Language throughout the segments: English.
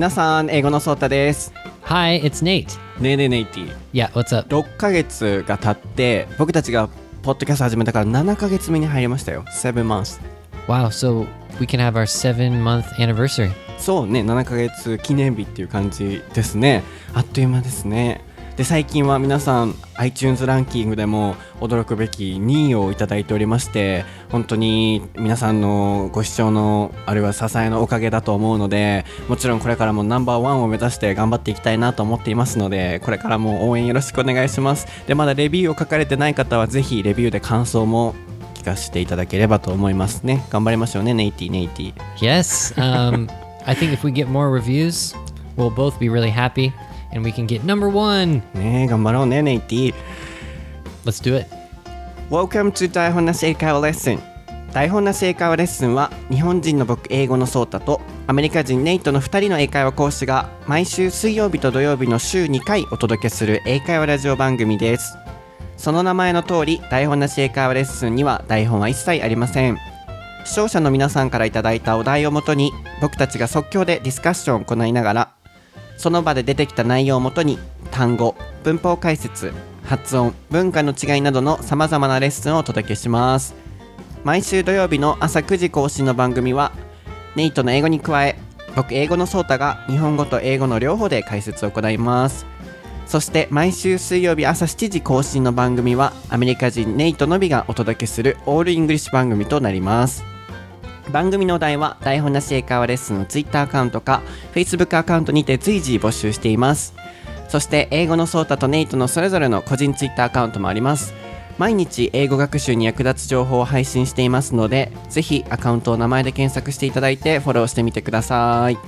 皆さん、英語のソータです。Hi, it's Nate. ねえねえネイティ。Yeah, what's up? 6ヶ月が経って、僕たちがポッドキャスト始めたから7ヶ月目に入りましたよ。7 months。Wow, so we can have our seven month anniversary. そうね、7ヶ月記念日っていう感じですね。あっという間ですね。で、最近は皆さん iTunes ランキングでも驚くべき2位をいただいておりまして、本当に皆さんのご視聴のあるいは支えのおかげだと思うので、もちろんこれからもナンバーワンを目指して頑張っていきたいなと思っていますので、これからも応援よろしくお願いします。で、まだレビューを書かれてない方はぜひレビューで感想も聞かせていただければと思いますね。頑張りましょうね、ネイティネイティ。Yes, um, I think if we get more reviews, we'll both be really happy and we can get number one. ねえ、頑張ろうね、ネイティ。Let's do it. Welcome to 台本なし英会話レッスン台本なし英会話レッスンは日本人の僕英語のソータとアメリカ人ネイトの2人の英会話講師が毎週水曜日と土曜日の週2回お届けする英会話ラジオ番組ですその名前の通り台本なし英会話レッスンには台本は一切ありません視聴者の皆さんからいただいたお題をもとに僕たちが即興でディスカッションを行いながらその場で出てきた内容をもとに単語文法解説発音文化の違いなどのさまざまなレッスンをお届けします。毎週土曜日の朝9時更新の番組はネイトの英語に加え僕英語のソータが日本語と英語の両方で解説を行います。そして毎週水曜日朝7時更新の番組はアメリカ人ネイトのびがお届けするオールイングリッシュ番組となります。番組のお題は台本なし英会話レッスンの Twitter アカウントか Facebook アカウントにて随時募集しています。そして英語のソータとネイトのそれぞれの個人 Twitter アカウントもあります。毎日英語学習に役立つ情報を配信していますのでぜひアカウントを名前で検索していただいてフォローしてみてください。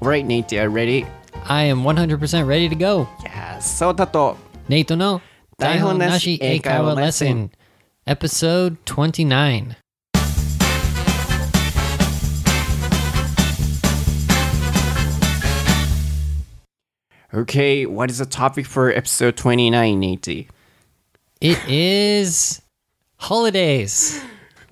Alright Nate, are you ready? I am 100% ready to go. Yes ソータと Nate no 台本なし英会話レッスン Episode 29. Okay, what is the topic for episode 29, Nate? It is holidays.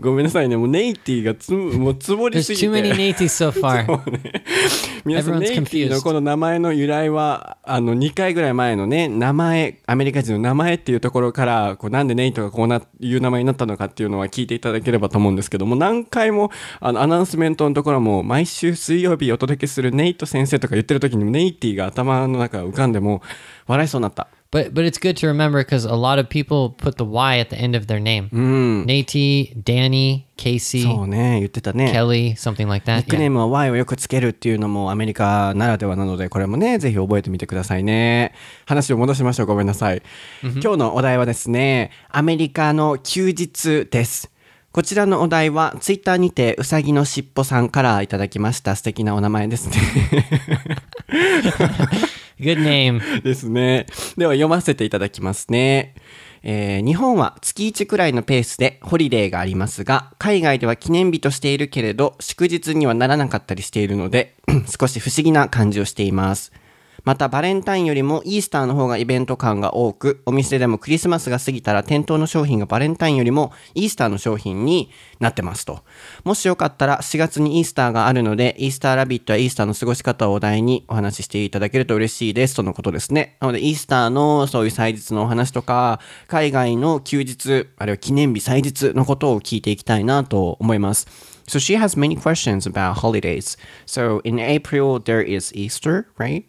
ごめんなさいね、もうネイティがつもうつぼり There's すぎ too many て。Nates so far. 皆さん、ネイティの.この名前の由来は、あの、2回ぐらい前のね、名前、アメリカ人の名前っていうところから、こうなんでネイトがこうな、いう名前になったのかっていうのは聞いていただければと思うんですけども、何回も、あの、アナウンスメントのところも、毎週水曜日お届けするネイト先生とか言ってる時にも、ネイティが頭の中浮かんでも、笑いそうになった。But but it's good to remember because a lot of people put the Y at the end of their name. うん。Nate, Danny, Casey, そうね、言ってたね。Kelly, something like ニ that. ックネ Yeah. ームは Y をよくつけるっていうのもアメリカならではなので、これもね、ぜひ覚えてみてくださいね。話を戻しましょう。ごめんなさい。今日のお題はですね、アメリカの休日です。こちらのお題は、ツイッターにて、うさぎのしっぽさんからいただきました。素敵なお名前ですね。Good name. ですね。では読ませていただきますね。えー日本は月1くらいのペースでホリデーがありますが、海外では記念日としているけれど、祝日にはならなかったりしているので、少し不思議な感じをしています。またバレンタインよりもイースターの方がイベント感が多く、お店でもクリスマスが過ぎたら店頭の商品がバレンタインよりもイースターの商品になってますと。もしよかったら4月にイースターがあるので、イースターラビットやイースターの過ごし方をお題にお話ししていただけると嬉しいですとのことですね。なのでイースターのそういう祭日のお話とか、海外の休日、あるいは記念日祭日のことを聞いていきたいなと思います。So she has many questions about holidays. So in April there is Easter, right?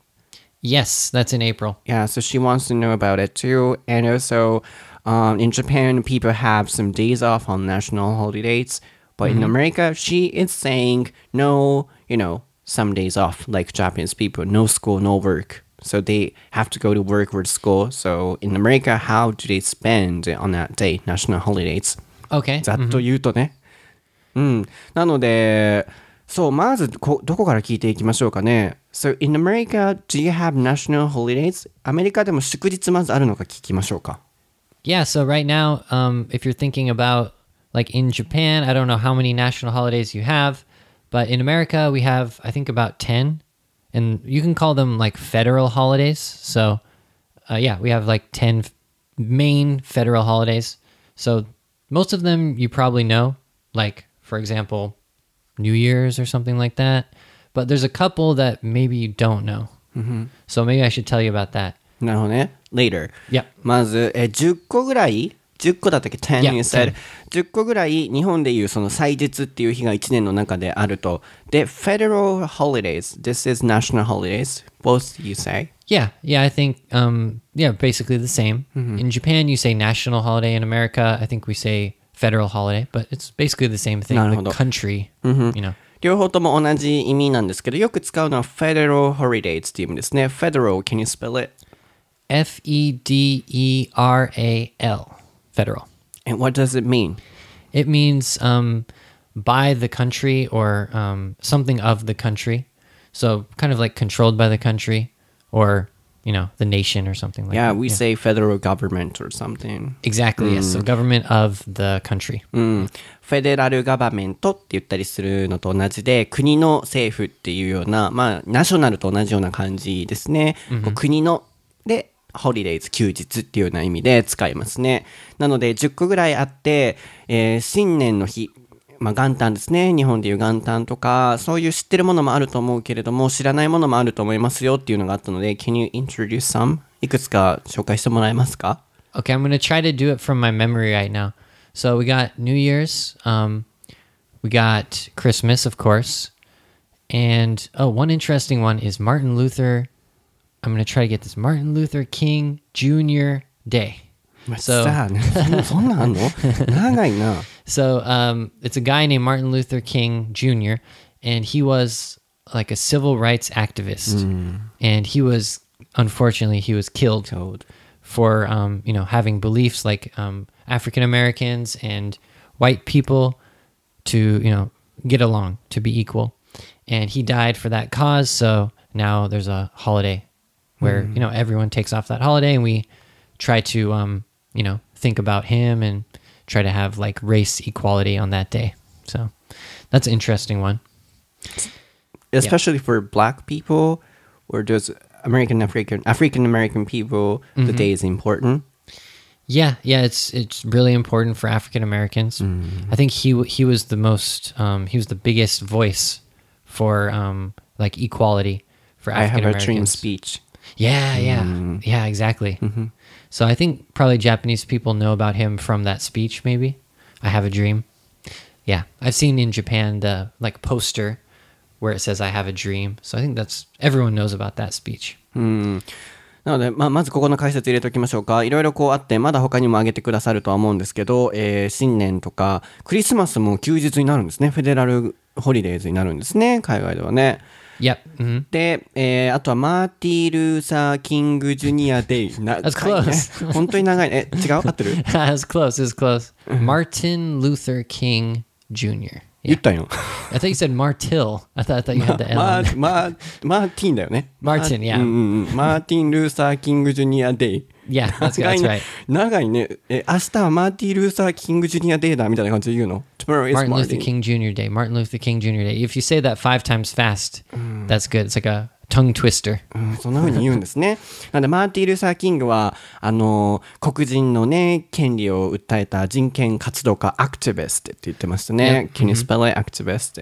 Yes, that's in April. Yeah, so she wants to know about it too. And also, um, in Japan, people have some days off on national holidays. But in America, she is saying no, you know, some days off, like Japanese people, no school, no work. So they have to go to work or school. So in America, how do they spend on that day, national holidays? Okay. ざっと言うとね。うん。なので、 そう、まずこ、どこから聞いていきましょうかね。So, in America, do you have national holidays? アメリカでも祝日まずあるのか聞きましょうか。 Yeah, so right now, um, if you're thinking about like in Japan, I don't know how many national holidays you have, but in America, we have, I think, about 10. And you can call them like federal holidays. So, uh, yeah, we have like 10 f- main federal holidays. So, most of them you probably know, like, for example, New Year's or something like that. but there's a couple that maybe you don't know. So maybe I should tell you about that. なるほどね。later. Yep. まず、え、10個ぐらい ?10 個だったっけ ?10 Yeah, you said. 10 10個ぐらい日本でいうその祭日っていう日が1年の中であると。で、federal holidays. This is national holidays. Both you say. Yeah, yeah, I think um yeah, basically the same. In Japan you say national holiday in America, I think we say federal holiday, but it's basically the same thing. なるほど。 The country, you know. 両方とも同じ意味なんですけど、よく使うのは federal holidays っていう意味ですね。federal, can you spell it? F E D E R A L. Federal. And what does it mean? It means um by the country or um something of the country. So kind of like controlled by the country or, you know, the nation or something like Yeah, that. we say federal government or something. Exactly, yes. So government of the country. うん。フェデラルガバメントって言ったりするのと同じで、国の政府っていうような、まあ、ナショナルと同じような感じですね。こう国の、で、ホリデイズ、休日っていうような意味で使いますね。なので、10個ぐらいあって、えー新年の日、まあ、元旦ですね。日本でいう元旦とか、そういう知ってるものもあると思うけれども、知らないものもあると思いますよっていうのがあったので、Can you introduce some? いくつか紹介してもらえますか Okay, I'm gonna try to do it from my memory right now. So we got New Year's, um, we got Christmas, of course, and oh, one interesting one is Martin Luther. I'm gonna try to get this Martin Luther King Jr. Day. そそんなんあんの長いな。So um, it's a guy named Martin Luther King Jr. and he was like a civil rights activist, and he was unfortunately he was killed Killed. for um, you know having beliefs like um, African Americans and white people to you know get along to be equal, and he died for that cause. So now there's a holiday where you know everyone takes off that holiday, and we try to um, you know think about him and try to have like race equality on that day. So that's an interesting one. especially for black people or just American African African American people, the day is important. Yeah, yeah, it's it's really important for African Americans. I think he he was the most um, he was the biggest voice for um, like equality for I African have a dream speech. Yeah, yeah, yeah, exactly. So I think probably Japanese people know about him from that speech. Maybe I have a dream. Yeah, I've seen in Japan the like poster where it says "I have a dream." So I think that's everyone knows about that speech. うん。なので、まあ、まずここの解説入れておきましょうか。いろいろこうあって、まだ他にも挙げてくださるとは思うんですけど、えー新年とか、クリスマスも休日になるんですね。フェデラルホリデーズになるんですね。海外ではね。 Yep. hmm で、えーあとはマーティー・ルーサー・キング・ジュニア・デイ。長い That's close. ね。本当に長いね。え、違う合ってる that was close. It was close. Martin Luther King Jr. 言ったんよ。 I thought you said Martil. I thought I thought you had the L. マ in ー、マー、マーティンだよね。マーティンマ yeah うんうんうん。マーティン・ルーサー・キング・ジュニア・デイ。 Yeah, that's, that's ね right. 長いね。え、明日はマーティン・ルーサー・キング・ジュニア・デイだみたいな感じで言うの ?Tomorrow is Martin Luther Martin. King Jr. Day. Martin Luther King Jr. Day. If you say that five times fast, that's good. It's like a tongue twister. うん、そんな風に言うんですね。なんで、マーティン・ルーサー・キングは、あの、黒人のね、権利を訴えた人権活動家、アクティビストって言ってましたね。Can you spell it? アクティビスト。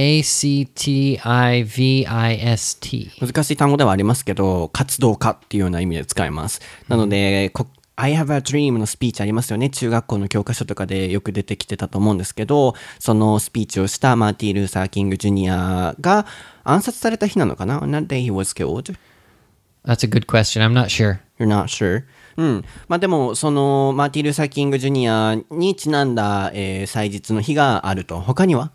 A C T I V I S T. 難しい単語ではありますけど、活動家っていうような意味で使います。なので、こ I have a dream のスピーチありますよね。中学校の教科書とかでよく出てきてたと思うんですけど、そのスピーチをしたマーティー・ルーサー・キング・ジュニアが暗殺された日なのかな ?On that day he was killed. That's a good question. I'm not sure. You're not sure? うん。まあでも、その、マーティー・ルーサー・キング・ジュニアにちなんだ、えー祭日の日があると。他には？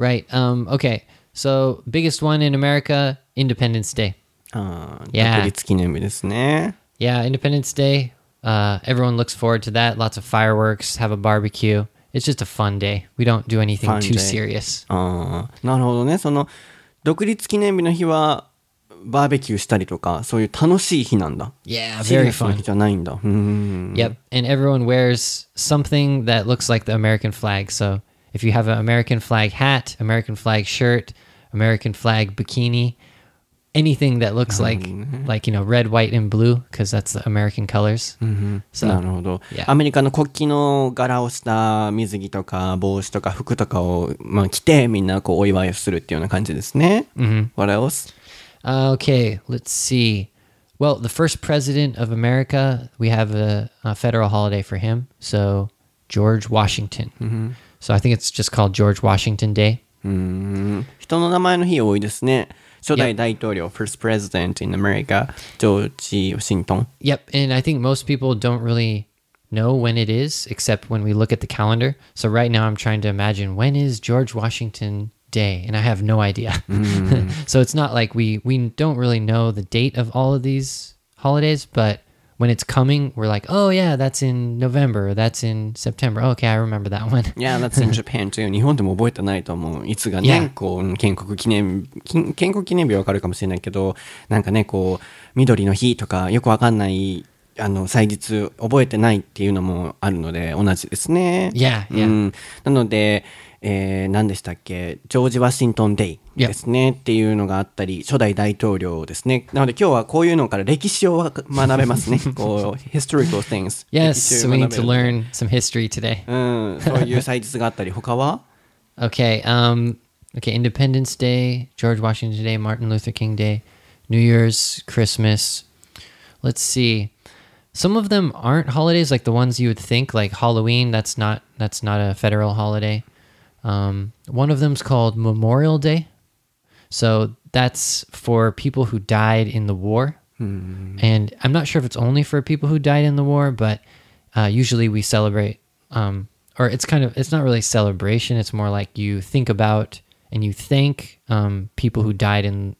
Right. Um, okay. So biggest one in America, Independence Day. あー Yeah. 独立記念日ですね。 Yeah, Independence Day. Uh, everyone looks forward to that. Lots of fireworks. Have a barbecue. It's just a fun day. We don't do anything Fun too day. serious. ああ、なるほどね。その、独立記念日の日は、バーベキューしたりとか、そういう楽しい日なんだ。 Yeah, シリ very アスな fun. 日じゃないんだ。うん。 Yep. And everyone wears something that looks like the American flag. So if you have an American flag hat, American flag shirt, American flag bikini, anything that looks like like you know red, white, and blue because that's the American colors. So なるほど Yeah. アメリカの国旗の柄をした水着とか帽子とか服とかを、まあ、着てみんなこうお祝いをするっていうような感じですね。What else? Uh, okay, let's see. Well, the first president of America, we have a, a federal holiday for him. So George Washington. So I think it's just called George Washington Day. うーん人の名前の日多いですね。初代大統領、First President in America、ジョージ・ワシントン。 Yep, and I think most people don't really know when it is, except when we look at the calendar. So right now, I'm trying to imagine when is George Washington Day, and I have no idea. so it's not like we we don't really know the date of all of these holidays, but when it's coming, we're like, oh yeah, that's in November, that's in September. Okay, I remember that one. Yeah, that's in Japan too. 日本でも覚えてないと思う。いつがね、Yeah. こう、建国記念、き建国記念日はわかるかもしれないけど、なんかね、こう、緑の日とか、よくわかんない、あの、祭日、覚えてないっていうのもあるので、同じですね。Yeah, yeah. うん。なので、えー、何でしたっけジョージ・ワシントン・デイ.ですね、っていうのがあったり、初代大統領ですね。なので今日はこういうのから歴史を学べますね。こう、historical things。Yes, we 学 need べ to る learn some history today. うん、そういう祭日があったり、他は Okay. Um. Okay. Independence Day, George Washington Day, Martin Luther King Day, New Year's, Christmas. Let's see. Some of them aren't holidays like the ones you would think, like Halloween. That's not that's not a federal holiday. Um, one of them's called Memorial Day. So that's for people who died in the war. And I'm not sure if it's only for people who died in the war, but uh, usually we celebrate, um, or it's kind of, it's not really celebration. It's more like you think about and you thank um, people who died in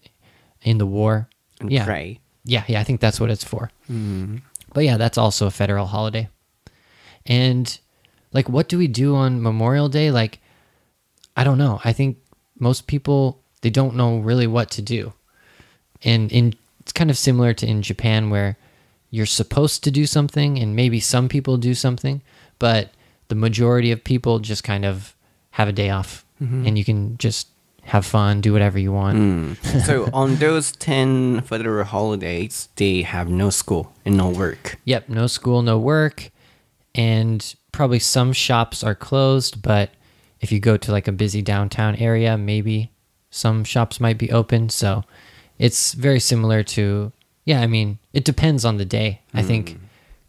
in the war. And yeah. pray. Yeah, yeah, I think that's what it's for. But yeah, that's also a federal holiday. And like, what do we do on Memorial Day? Like, I don't know. I think most people they don't know really what to do. And in it's kind of similar to in Japan where you're supposed to do something and maybe some people do something, but the majority of people just kind of have a day off mm-hmm. and you can just have fun, do whatever you want. Mm. so on those 10 federal holidays, they have no school and no work. Yep, no school, no work, and probably some shops are closed, but if you go to like a busy downtown area, maybe some shops might be open. So it's very similar to yeah, I mean, it depends on the day. I think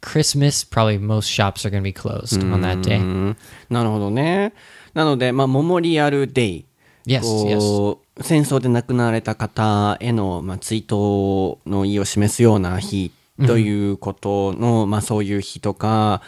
Christmas probably most shops are going to be closed on that day. うんなるほどね。なので、まあ、モモリアルデイ。 Yes, こう戦争で亡くなられた方への、まあ、追悼の意を示すような日ということの、まあ、そういう日とか、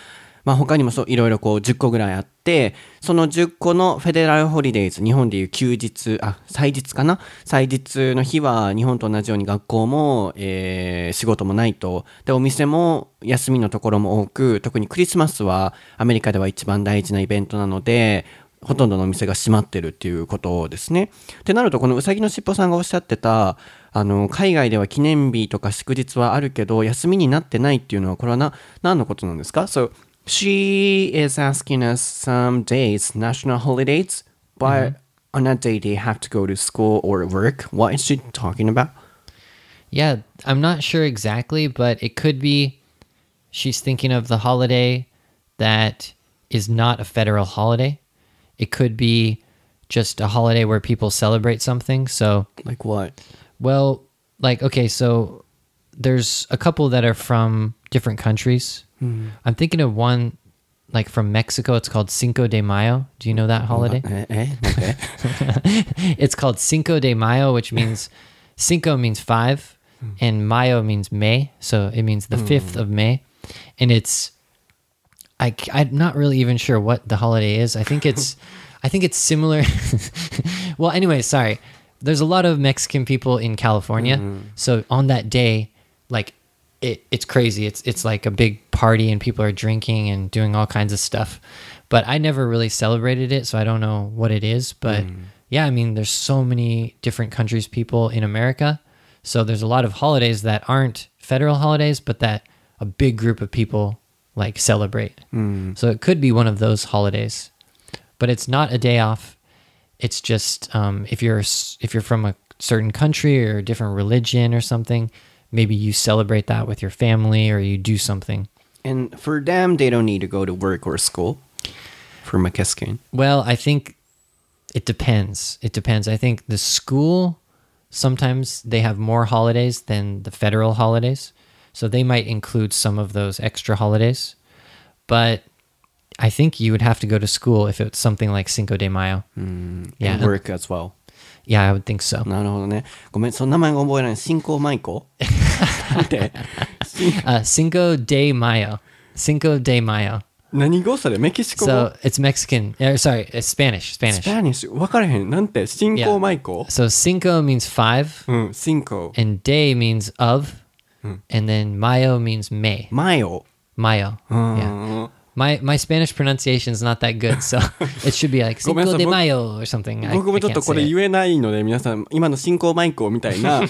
まあ、他にもそういろいろこう10個ぐらいあってその10個のフェデラルホリデイズ日本でいう休日あ祭日かな？祭日の日は日本と同じように学校も、えー仕事もないと。でお店も休みのところも多く特にクリスマスはアメリカでは一番大事なイベントなのでほとんどのお店が閉まってるっていうことですね。ってなるとこのうさぎのしっぽさんがおっしゃってたあの海外では記念日とか祝日はあるけど休みになってないっていうのはこれはな何のことなんですか？So she is asking us some days national holidays but mm-hmm. on that day they have to go to school or work. What is she talking about? Yeah, I'm not sure exactly, but it could be she's thinking of the holiday that is not a federal holiday. It could be just a holiday where people celebrate something. So, Like what? well, like, okay, so there's a couple that are from different countries. Mm-hmm. I'm thinking of one like from Mexico. It's called Cinco de Mayo. Do you know that holiday? ええ okay. it's called Cinco de Mayo, which means Cinco means five, hmm. and Mayo means May. So it means the 5th hmm. of May. And it's, I, am not really even sure what the holiday is. I think it's, I think it's similar. well, anyway, sorry. There's a lot of Mexican people in California. Mm-hmm. So on that day, like, it, it's crazy. It's it's like a big party and people are drinking and doing all kinds of stuff. But I never really celebrated it, so I don't know what it is. But yeah, I mean, there's so many different countries, people in America. So there's a lot of holidays that aren't federal holidays, but that a big group of people like celebrate. So it could be one of those holidays, but it's not a day off. It's just um, if you're if you're from a certain country or a different religion or something, maybe you celebrate that with your family or you do something. And for them, they don't need to go to work or school for Mexican. Well, I think it depends. It depends. I think the school sometimes they have more holidays than the federal holidays. So they might include some of those extra holidays. But I think you would have to go to school if it's something like Cinco de Mayo. Mm, yeah. work as well. Yeah, I would think so. なるほどね。ごめん、その名前覚えない。Cinco Mayo. 舞子なんて、 Uh, Cinco de Mayo. Cinco de Mayo. 何語それメキシコ語 So it's Mexican. uh, sorry, it's Spanish. ス Spanish. パニッシュ分からへん。なんて、新興舞子 So Cinco means five, うん、新興。 and day means of, and then Mayo means May. 前を。 Mayo. う Yeah. ん。My my Spanish pronunciation is not that good, so it should be like ごめんな Cinco さい de 僕 Mayo or something. I, 僕もちょっとこれ it. 言えないので皆さん今の新興舞子みたいなあ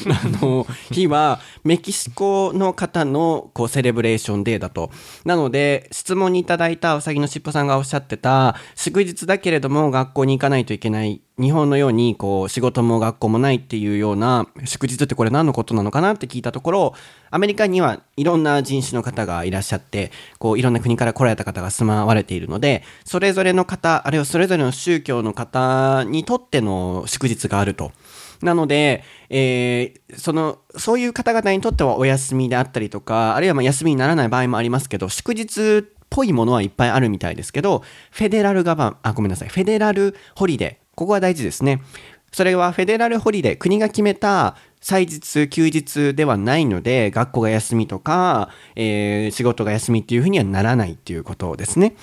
の日はメキシコの方のこうセレブレーションデーだとなので質問にいただいたうさぎのしっぽさんがおっしゃってた祝日だけれども学校に行かないといけない日本のようにこう仕事も学校もないっていうような祝日ってこれ何のことなのかなって聞いたところアメリカにはいろんな人種の方がいらっしゃってこういろんな国から来られた方が住まわれているのでそれぞれの方あるいはそれぞれの宗教の方にとっての祝日があると。なので、えーそのそういう方々にとってはお休みであったりとかあるいはま休みにならない場合もありますけど祝日っぽいものはいっぱいあるみたいですけどフェデラルガバンあごめんなさいフェデラルホリデーここは大事ですねそれはフェデラルホリデー国が決めた祭日休日ではないので学校が休みとか、えー仕事が休みっていうふうにはならないっていうことですね。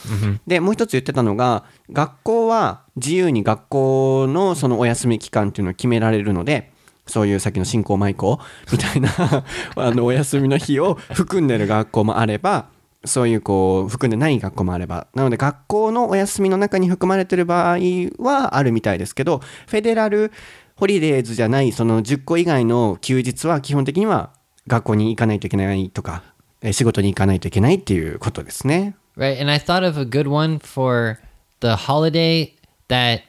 でもう一つ言ってたのが学校は自由に学校のそのお休み期間っていうのを決められるのでそういうさっきの新興舞子みたいな あのお休みの日を含んでる学校もあればそういうこう含んでない学校もあればなので学校のお休みの中に含まれてる場合はあるみたいですけどフェデラルホリデーズじゃないその10個以外の休日は基本的には学校に行かないといけないとかえ仕事に行かないといけないっていうことですね。Right, and I thought of a good one for the holiday that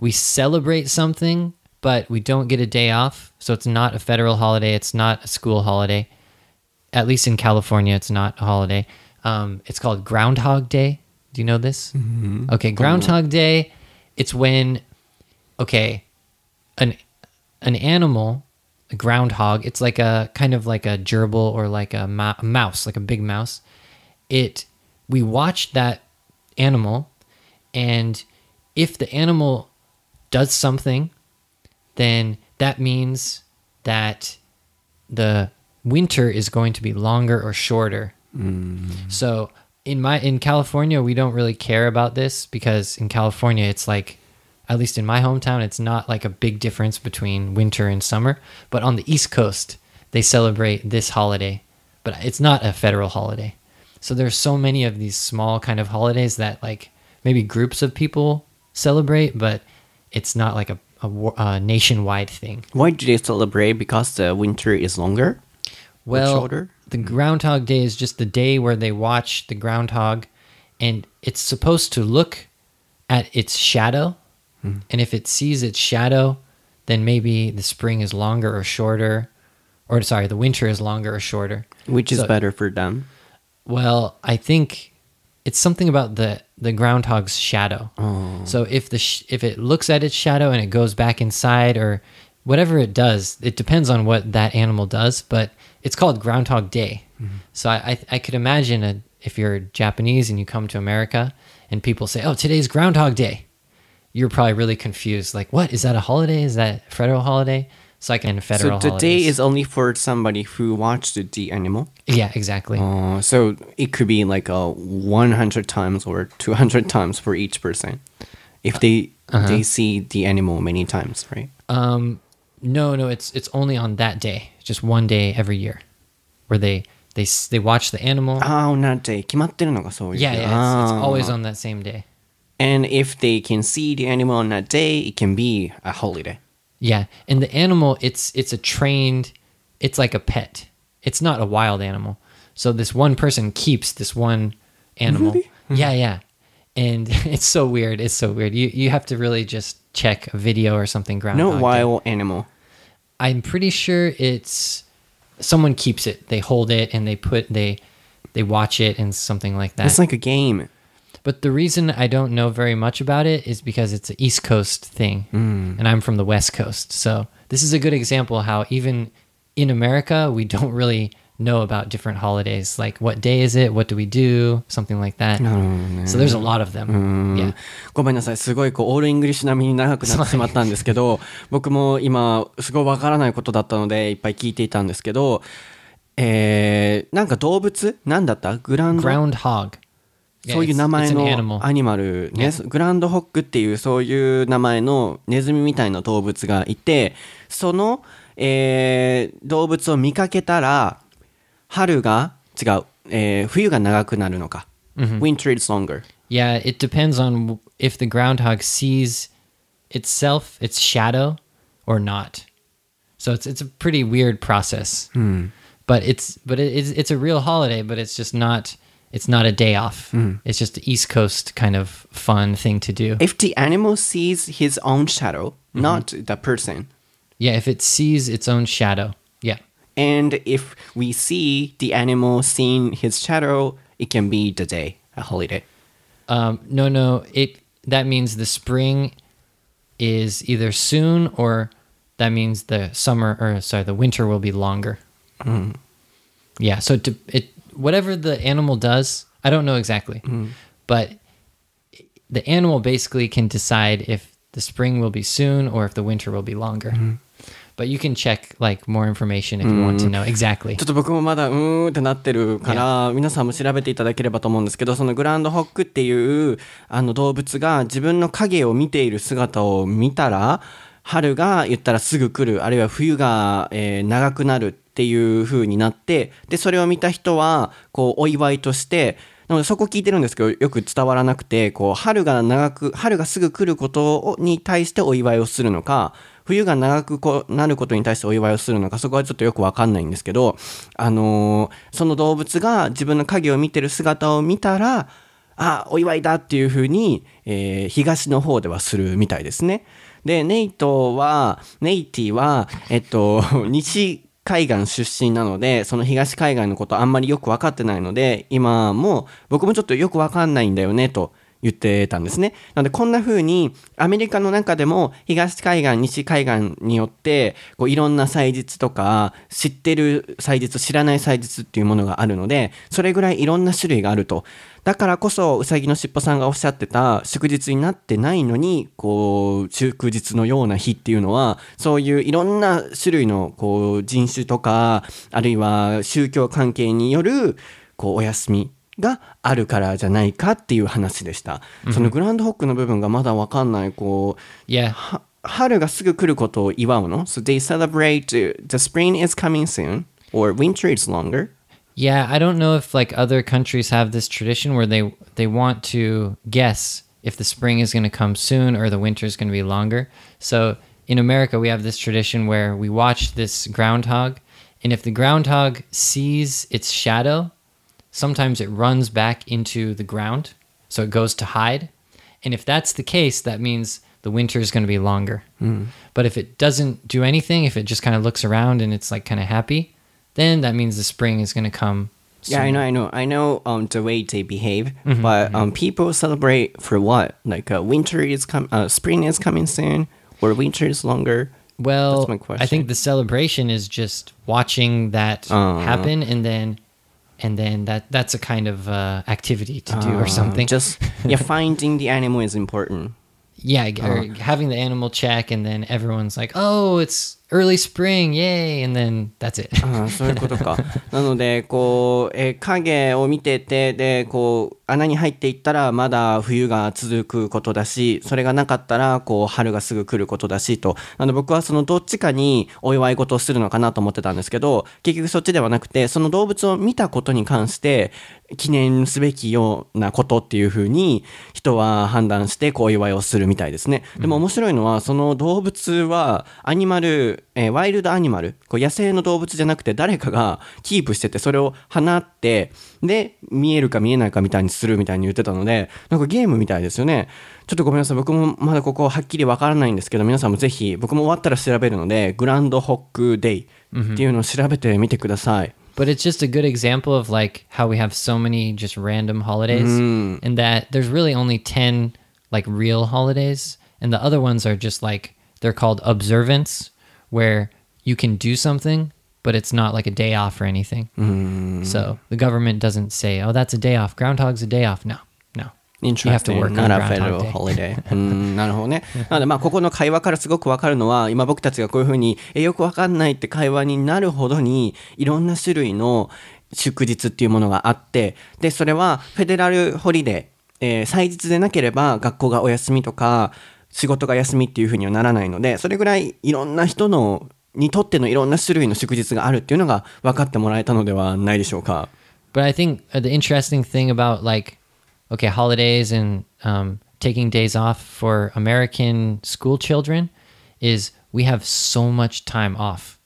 we celebrate something, but we don't get a day off. So it's not a federal holiday, it's not a school holiday. At least in California, it's not a holiday. Um, it's called Groundhog Day. Do you know this? Okay, Groundhog Day. It's when, okay, an an animal, a groundhog. It's like a kind of like a gerbil or like a, ma- a mouse, like a big mouse. It we watch that animal, and if the animal does something, then that means that the winter is going to be longer or shorter. Mm. So in my in California, we don't really care about this because in California, it's like, at least in my hometown, it's not like a big difference between winter and summer. But on the East Coast, they celebrate this holiday, but it's not a federal holiday. So there's so many of these small kind of holidays that like maybe groups of people celebrate, but it's not like a, a, a nationwide thing. Why do they celebrate? Because the winter is longer? Well, shoulder? The Groundhog Day is just the day where they watch the groundhog, and it's supposed to look at its shadow. Hmm. And if it sees its shadow, then maybe the spring is longer or shorter, or sorry, the winter is longer or shorter. Which is So- better for them? Well, I think it's something about the the groundhog's shadow. Oh. So if the sh- if it looks at its shadow and it goes back inside or whatever it does, it depends on what that animal does. But it's called Groundhog Day. So I, I I could imagine a, if you're Japanese and you come to America and people say, "Oh, today's Groundhog Day," you're probably really confused. Like, what is that a holiday? Is that a federal holiday? So I can federal. So the day is only for somebody who watched the animal. yeah, exactly. Uh, so it could be like a 100 times or 200 times for each person if they they see the animal many times, right? Um, no, no, it's it's only on that day, just one day every year, where they they s- they watch the animal. ああ、on that day. 決まってるのがそういう。 yeah, yeah, it's, it's あー always on that same day. And if they can see the animal on that day, it can be a holiday. Yeah, and the animal, it's it's a trained, it's like a pet. It's not a wild animal. So this one person keeps this one animal. Yeah, yeah, and it's so weird. It's so weird. You you have to really just check a video or something. Groundhog No Day. wild animal. I'm pretty sure it's someone keeps it. They hold it and they put they they watch it and something like that. It's like a game. But the reason I don't know very much about it is because it's an East Coast thing, hmm. and I'm from the West Coast. So this is a good example how even in America we don't really know about different holidays. Like what day is it? What do we do? Something like that. So there's a lot of them. Yeah. ごめんなさい。すごいこう、オールイングリッシュ並みに長くなってしまったんですけど、僕も今、すごいわからないことだったので、いっぱい聞いていたんですけど、えー、なんか動物？なんだった？グランド？Groundhog. そういう名前の.アニマルね、グランドホックっていうそういう名前のネズミみたいな動物がいて、その、えー動物を見かけたら、春が違う、えー冬が長くなるのか。Winter is longer. Yeah, it depends on w- if the groundhog sees itself, its shadow, or not. So it's it's a pretty weird process. But it's but it, it's it's a real holiday, but it's just not it's not a day off. It's just an East Coast kind of fun thing to do. If the animal sees his own shadow, not the person, Yeah, if it sees its own shadow. And if we see the animal seeing his shadow, it can be the day, a holiday. Um, no, no. It that means the spring is either soon or that means the summer or sorry, the winter will be longer. Mm-hmm. Yeah. So to, it whatever the animal does, I don't know exactly, mm-hmm. but the animal basically can decide if the spring will be soon or if the winter will be longer. Mm-hmm. But you can check like more information if you want to know. Exactly. ちょっと僕もまだうーんってなってるから、皆さんも調べていただければと思うんですけど、そのグランドホックっていうあの動物が自分の影を見ている姿を見たら、春が言ったらすぐ来る、あるいは冬が、えー長くなるっていう風になって、で、それを見た人は、こう、お祝いとして、なのでそこ聞いてるんですけど、よく伝わらなくて、こう、春が長く、春がすぐ来ることをに対してお祝いをするのか、冬が長くこなることに対してお祝いをするのか、そこはちょっとよくわかんないんですけど、あのーその動物が自分の影を見てる姿を見たら、あ、お祝いだっていうふうに、えー東の方ではするみたいですね。で、ネイトは、ネイティは、えっと、西海岸出身なので、その東海岸のことあんまりよく分かってないので、今も僕もちょっとよく分かんないんだよねと言ってたんですね。なのでこんな風にアメリカの中でも東海岸、西海岸によってこういろんな祭日とか知ってる祭日、知らない祭日っていうものがあるので、それぐらいいろんな種類があると。だからこそ、うさぎのしっぽさんがおっしゃってた祝日になってないのに、こう、祝日のような日っていうのは、そういういろんな種類の、こう、人種とか、あるいは宗教関係による、こう、お休みがあるからじゃないかっていう話でした。そのグランドホックの部分がまだわかんない、こう、 Yeah. は春がすぐ来ることを祝うの ?So they celebrate uh, the spring is coming soon or winter is longer? Yeah, I don't know if like other countries have this tradition where they they want to guess if the spring is going to come soon or the winter is going to be longer. So in America, we have this tradition where we watch this groundhog, and if the groundhog sees its shadow, sometimes it runs back into the ground, so it goes to hide. And if that's the case, that means the winter is going to be longer. But if it doesn't do anything, if it just kind of looks around and it's like kind of happy, then that means the spring is going to come. Yeah, I know, I know, I know. Um, the way they behave, but um, people celebrate for what? Like uh, winter is com- uh, spring is coming soon, or winter is longer. Well, That's my I think the celebration is just watching that Uh. happen, and then, and then that that's a kind of uh, activity to do or Uh, something. Just yeah, finding the animal is important. yeah, or having the animal check, and then everyone's like, "Oh, it's early spring, yay!" And then that's it. ああそういうことか。なので、こう、えー影を見てて、で、こう、穴に入っていったら、まだ冬が続くことだし、それがなかったら、こう、春がすぐ来ることだし、と。あの、僕はそのどっちかにお祝い事をするのかなと思ってたんですけど、結局そっちではなくて、その動物を見たことに関して、記念すべきようなことっていうふうに、人は判断して、こう、お祝いをするみたいですね。でも面白いのは、その動物は、アニマル物、えーワイルドアニマル、こう野生の動物じゃなくて誰かがキープしてて、それを放って、で、見えるか見えないかみたいにするみたいに言ってたので、なんかゲームみたいですよね。ちょっとごめんなさい。僕もまだここはっきりわからないんですけど、皆さんもぜひ、僕も終わったら調べるので、グランドホックデイっていうのを調べてみてください。But it's just a good example of like how we have so many just random holidays and that there's really only 10 like real holidays and the other ones are just like they're called observance where you can do something but it's not like a day off or anything. So the government doesn't say, "Oh, that's a day off. Groundhog's a day off." No. No. You have to Interesting. work Not on a federal holiday. うん、なるほどね。なので、まあ、ここの会話からすごくわかるのは、今僕たちがこういうふうに、え、よくわかんないって会話になるほどに、いろんな種類の祝日っていうものがあって、で、それは、フェデラルホリデー、えー祭日でなければ、学校がお休みとか、仕事が休みっていうふうにはならないので、それぐらいいろんな人の、にとってのいろんな種類の祝日があるっていうのが分かってもらえたのではないでしょうか。But I think uh, the interesting thing about like, okay, holidays and um, taking days off for American school children is we have so much time off.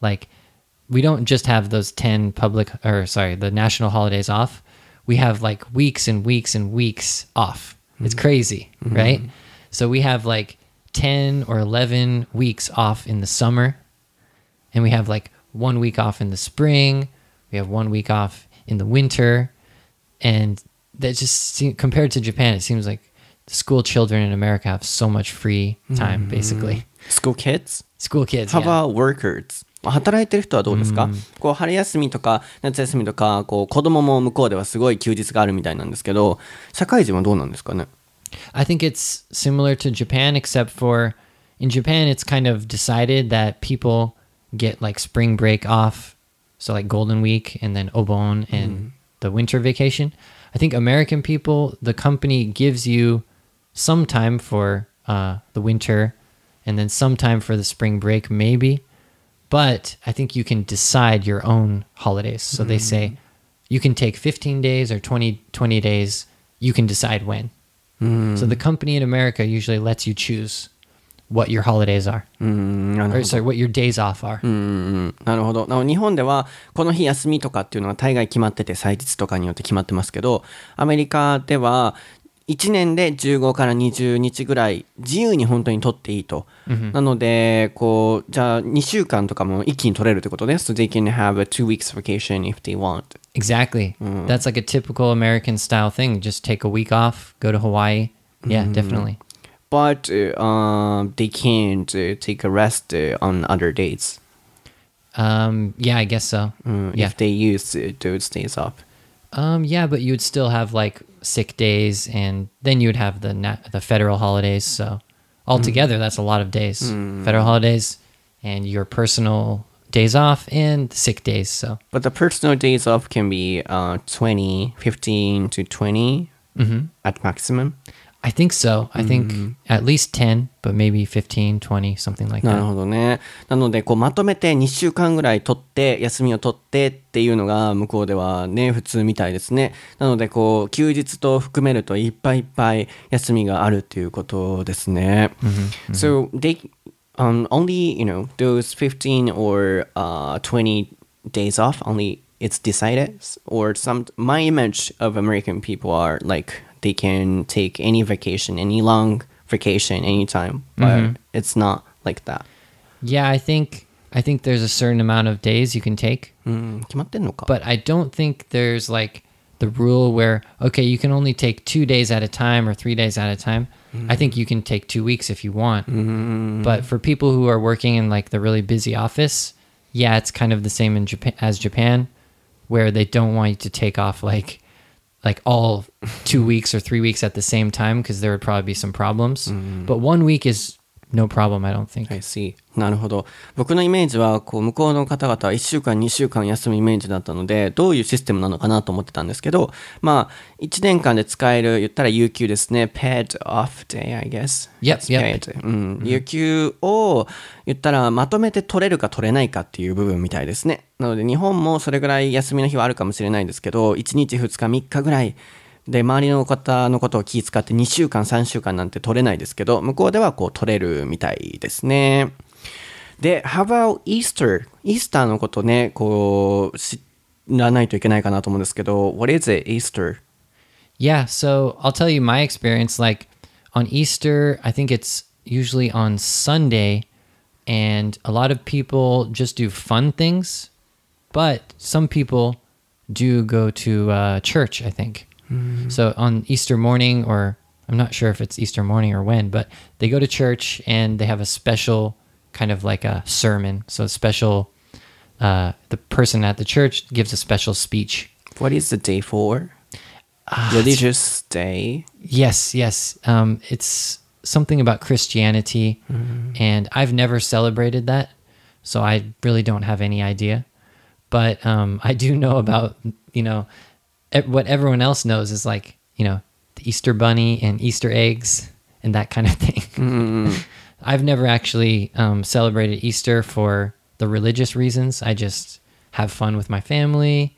Like, we don't just have those 10 public, or sorry, the national holidays off. We have like weeks and weeks and weeks off. It's crazy, right? So we have like 10 or 11 weeks off in the summer and we have like one week off in the spring we have one week off in the winter and that just seem, compared to japan it seems like the school children in america have so much free time basically School kids? school kids How yeah. about workers? 働いてる人はどうですか、こう春休みとか夏休みとかこう子供も向こうではすごい休日があるみたいなんですけど社会人はどうなんですかね I think it's similar to Japan, except for in Japan, it's kind of decided that people get like spring break off. So, like Golden Week and then Obon and the winter vacation. I think American people, the company gives you some time for uh, the winter and then some time for the spring break, maybe. But I think you can decide your own holidays. So they say you can take 15 days or 20, 20 days. You can decide when. So the company in America usually lets you choose what your holidays are. うんなるほ Or ど sorry, what your days off are. うんうんなるほどなので日本ではこの日休みとかっていうのは大概決まってて祭日とかによって決まってますけどアメリカでは1年で15から20日ぐらい自由に本当に取っていいと、なのでこうじゃあ2週間とかも一気に取れるってことね So they can have a two weeks vacation if they want Exactly. That's like a typical American style thing. Just take a week off, go to Hawaii. Yeah, definitely. but uh, um, they can't uh, take a rest uh, on other days Um, yeah, I guess so. uh, yeah. if they use uh, those days off. Um, yeah, but you would still have like sick days, and then you would have the na- the federal holidays. So altogether, that's a lot of days. Federal holidays and your personal days off and sick days. So But the personal days off can be uh, 20, 15 to 20 at maximum. I think so. I think at least 10, but maybe 15, 20, something like なる that. ほどね。なので、こうまとめて2週間ぐらい取って、休みを取ってっていうのが向こうではね、普通みたいですね。なので、こう、休日と含めるといっぱいいっぱい休みがあるっていうことですね。So, they, um, only, you know, those 15 or uh, 20 days off, only it's decided? Or some, my image of American people are like, they can take any vacation, any long vacation, anytime. But mm-hmm. it's not like that. Yeah, I think I think there's a certain amount of days you can take. Mm, but I don't think there's like the rule where okay, you can only take two days at a time or three days at a time. Mm. I think you can take two weeks if you want. Mm. But for people who are working in like the really busy office, yeah, it's kind of the same in Japan as Japan, where they don't want you to take off like like all two weeks or three weeks at the same time because there would probably be some problems. Mm. But one week is no problem, I don't think. I see. なるほど。僕のイメージは、こう、向こうの方々は1週間、2週間休むイメージだったので、どういうシステムなのかなと思ってたんですけど、まあ、1年間で使える、言ったら有給ですね。paid off day, I guess. Yep, yep. うん。有給を、言ったら、まとめて取れるか取れないかっていう部分みたいですね。なので、日本もそれぐらい休みの日はあるかもしれないですけど、1日、2日、3日ぐらい、で、周りの方のことを気遣って2週間、3週間なんて取れないですけど、向こうではこう取れるみたいですね。で、How about Easter? イースターのことね、こう、知らないといけないかなと思うんですけど、What is it, Easter? Yeah, so I'll tell you my experience. Like on Easter, I think it's usually on Sunday, and a lot of people just do fun things, but some people do go to uh, church, I think. So on Easter morning, or I'm not sure if it's Easter morning or when, but they go to church and they have a special kind of like a sermon. So a special, uh, the person at the church gives a special speech. What is the day for? Religious day? Yes, yes. Um, it's something about Christianity, and I've never celebrated that, so I really don't have any idea. But um, I do know about, you know, what everyone else knows is like, you know, the Easter bunny and Easter eggs and that kind of thing. I've never actually um, celebrated Easter for the religious reasons. I just have fun with my family,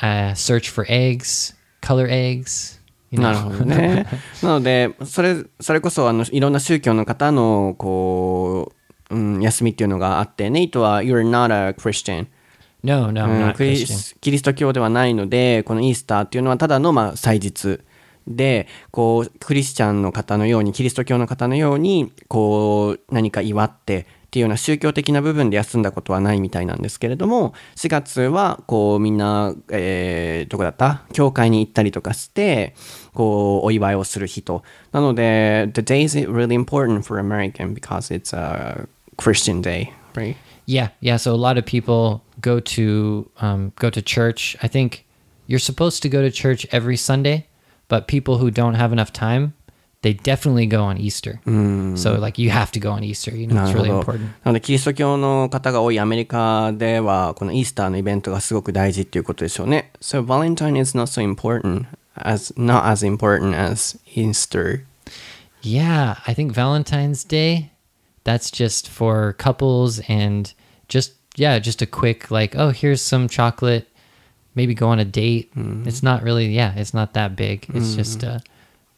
uh, search for eggs, color eggs. You な know. るほどね。なので、それ、それこそ、あの、いろんな宗教の方の、こう、うん、休みっていうのがあって、ネイトは、You're not a Christian。 No, no, うん I'm not クリ Christian. スキリスト教ではないのでこのイースターっていうのはただのまあ祭日 でこうクリスチャンの方のようにキリスト教の方のようにこう何か祝ってっていうような宗教的な部分で休んだことはないみたいなんですけれども4月はこうみんな、えーどこだった教会に行ったりとかしてこうお祝いをする日となので The day is really important for American because it's a Christian day right? Yeah, yeah. So a lot of people go to um, go to church. I think you're supposed to go to church every Sunday, but people who don't have enough time, they definitely go on Easter. So like you have to go on Easter. You know, な it's るほ really ど important. なのでキリスト教の方が多いアメリカではこのイースターのイベントがすごく大事っていうことでしょうね。So Valentine is not so important as not as important as Easter. Yeah, I think Valentine's Day, that's just for couples and just yeah, just a quick like, oh, here's some chocolate. Maybe go on a date. It's not really yeah, it's not that big. It's just a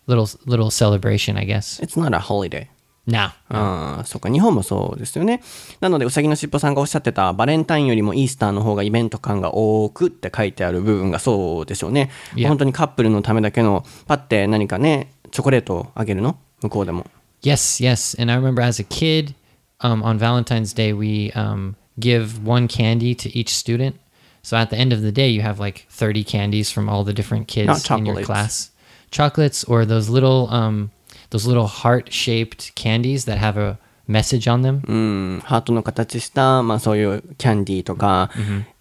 little little celebration, I guess. It's not a holiday. Now. ああ、そうか、日本もそうですよね。なので、うさぎのしっぽさんがおっしゃってた、バレンタインよりもイースターの方がイベント感が多くって書いてある部分がそうでしょうね。 Yeah. 本当にカップルのためだけの、パッて何かね、チョコレートをあげるの向こうでも。 Yes, yes. And I remember as a kid, um, on Valentine's Day, we um, give one candy to each student. So at the end of the day, you have like 30 candies from all the different kids Not in your chocolates. class. Chocolates or those little, um, those little heart-shaped candies that have a message on them. うん、ハートの形した、まあそういうキャンディーとか、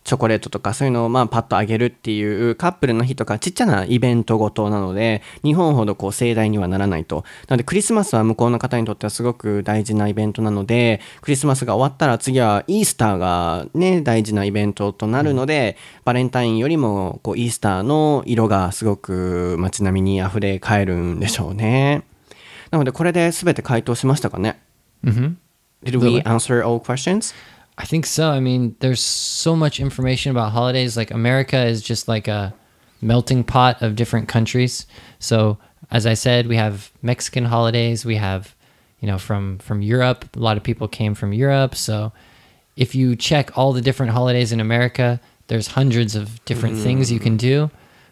チョコレートとかそういうのをまあパッとあげるっていうカップルの日とかちっちゃなイベントごとなので、日本ほどこう盛大にはならないと。なのでクリスマスは向こうの方にとってはすごく大事なイベントなので、クリスマスが終わったら次はイースターがね、大事なイベントとなるので、バレンタインよりもこうイースターの色がすごく街並みに溢れ返るんでしょうね。なのでこれで全て回答しましたかね？Mm-hmm. Did we answer all questions? I think so. I mean, there's so much information about holidays. Like America is just like a melting pot of different countries. So, as I said, we have Mexican holidays. We have, you know, from from Europe. A lot of people came from Europe. So, if you check all the different holidays in America, there's hundreds of different things you can do.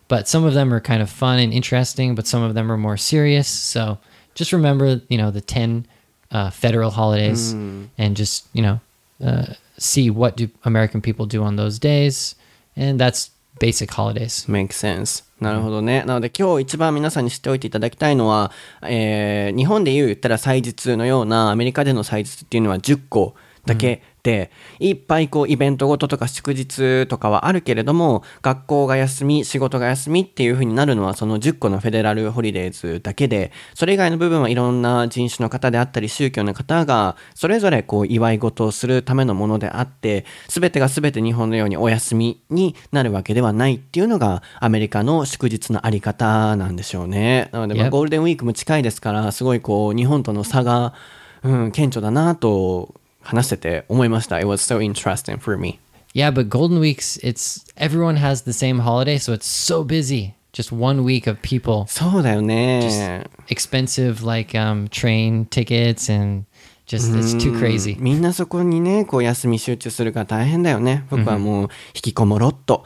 But some of them are kind of fun and interesting, but some of them are more serious. So, just remember, you know, the 10 uh, federal holidays and just, you know, uh, see what do American people do on those days. And that's basic holidays. Makes sense. なるほどね。なので今日一番皆さんに知っておいていただきたいのは、えー日本でいう言ったら祭日のようなアメリカでの祭日っていうのは10個だけで、いっぱいこうイベントごととか祝日とかはあるけれども、学校が休み、仕事が休みっていう風になるのはその10個のフェデラルホリデーズだけで、それ以外の部分はいろんな人種の方であったり宗教の方がそれぞれこう祝い事をするためのものであって、全てが全て日本のようにお休みになるわけではないっていうのがアメリカの祝日のあり方なんでしょうね。なので、ま.ゴールデンウィークも近いですから、すごいこう日本との差が、うん、顕著だなと話してて思いました。It was so interesting for me. Yeah, but Golden Weeks, it's everyone has the same holiday, so it's so busy. Just one week of people, そうだよね。expensive like um, train tickets and Just it's too うん crazy. みんなそこにねこう休み集中するから大変だよね僕はもう引きこもろっと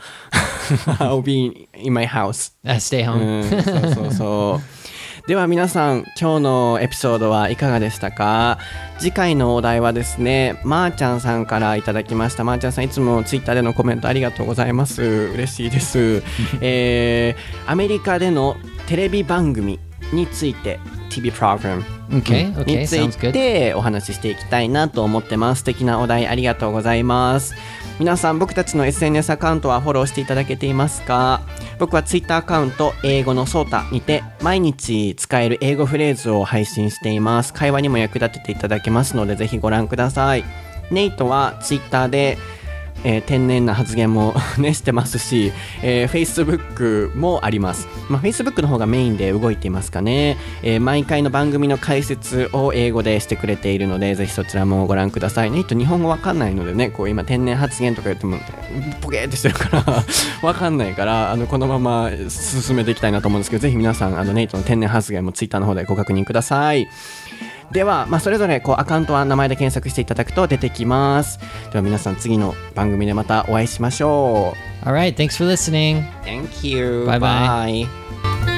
I'll be in my house Uh, stay う home. んそうそうそうでは皆さん今日のエピソードはいかがでしたか？次回のお題はですねまー、ちゃんさんからいただきました。まー、ちゃんさんいつもツイッターでのコメントありがとうございます。嬉しいです、えーアメリカでのテレビ番組について TV プログラム Okay, okay, につい sounds good. てお話ししていきたいなと思ってます。素敵なお題ありがとうございます。皆さん僕たちの SNS アカウントはフォローしていただけていますか？僕は Twitter アカウント英語のソータにて毎日使える英語フレーズを配信しています。会話にも役立てていただけますのでぜひご覧ください。ネイトは Twitter でえー天然な発言も ねしてますし、えー Facebook もあります、まあ、Facebook の方がメインで動いていますかね、えー毎回の番組の解説を英語でしてくれているのでぜひそちらもご覧くださいね。と日本語わかんないのでねこう今天然発言とか言ってもポケーってしてるから わかんないからあのこのまま進めていきたいなと思うんですけどぜひ皆さんあのネイトの天然発言も Twitter の方でご確認ください。では、まあ、それぞれこうアカウントは名前で検索していただくと出てきますでは皆さん次の番組でまたお会いしましょう All right, thanks for listening. Thank you Bye bye. bye